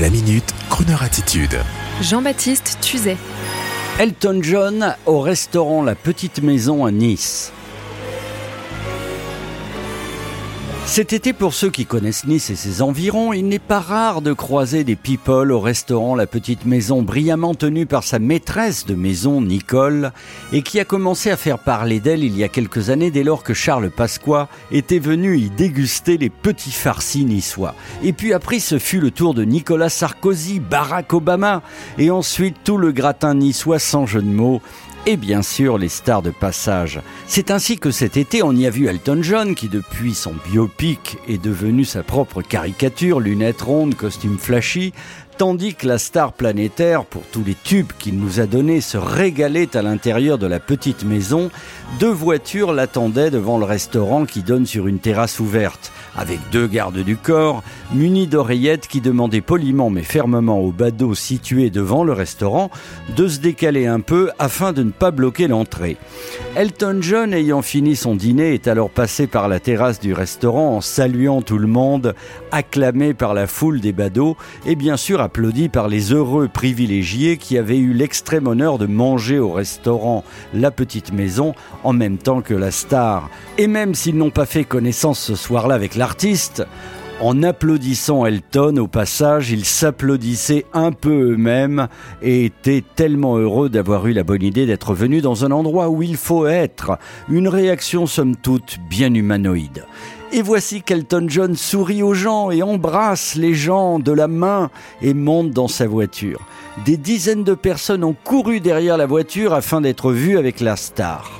La minute, Kroneur attitude. Jean-Baptiste Tuzet. Elton John au restaurant La Petite Maison à Nice. Cet été, pour ceux qui connaissent Nice et ses environs, il n'est pas rare de croiser des people au restaurant La Petite Maison, brillamment tenu par sa maîtresse de maison, Nicole, et qui a commencé à faire parler d'elle il y a quelques années dès lors que Charles Pasqua était venu y déguster les petits farcis niçois. Et puis après, ce fut le tour de Nicolas Sarkozy, Barack Obama, et ensuite tout le gratin niçois sans jeu de mots, et bien sûr les stars de passage. C'est ainsi que cet été on y a vu Elton John qui depuis son biopic est devenu sa propre caricature, lunettes rondes, costume flashy, tandis que la star planétaire, pour tous les tubes qu'il nous a donnés, se régalait à l'intérieur de la petite maison, deux voitures l'attendaient devant le restaurant qui donne sur une terrasse ouverte, avec deux gardes du corps, munis d'oreillettes qui demandaient poliment mais fermement au badaud situé devant le restaurant de se décaler un peu afin de ne pas bloquer l'entrée. Elton John, ayant fini son dîner, est alors passé par la terrasse du restaurant en saluant tout le monde, acclamé par la foule des badauds et bien sûr applaudi par les heureux privilégiés qui avaient eu l'extrême honneur de manger au restaurant La Petite Maison en même temps que la star. Et même s'ils n'ont pas fait connaissance ce soir-là avec l'artiste, en applaudissant Elton au passage, ils s'applaudissaient un peu eux-mêmes et étaient tellement heureux d'avoir eu la bonne idée d'être venus dans un endroit où il faut être. Une réaction somme toute bien humanoïde. Et voici qu'Elton John sourit aux gens et embrasse les gens de la main et monte dans sa voiture. Des dizaines de personnes ont couru derrière la voiture afin d'être vues avec la star.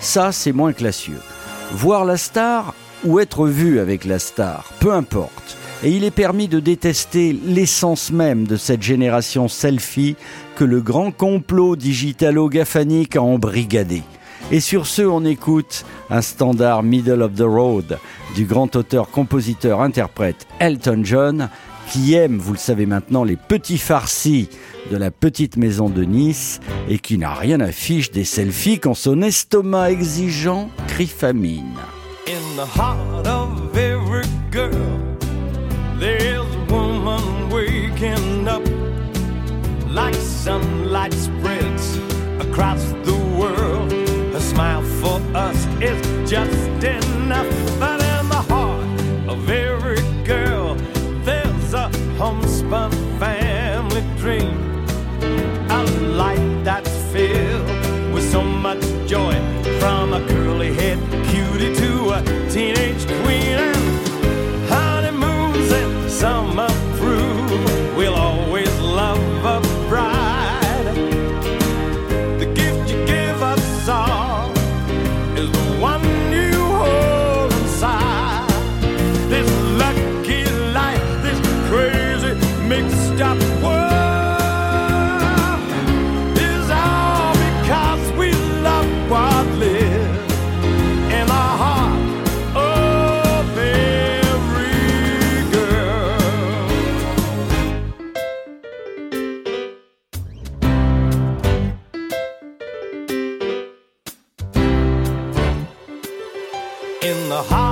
Ça, c'est moins classieux. Voir la star ou être vu avec la star, peu importe. Et il est permis de détester l'essence même de cette génération selfie que le grand complot digitalo-gaphanique a embrigadé. Et sur ce, on écoute un standard middle of the road du grand auteur, compositeur, interprète Elton John, qui aime, vous le savez maintenant, les petits farcis de la petite maison de Nice et qui n'a rien à fiche des selfies quand son estomac exigeant crie famine. Smile for us is just enough. But in the heart of every girl, there's a homespun family dream. A life that's filled with so much In the heart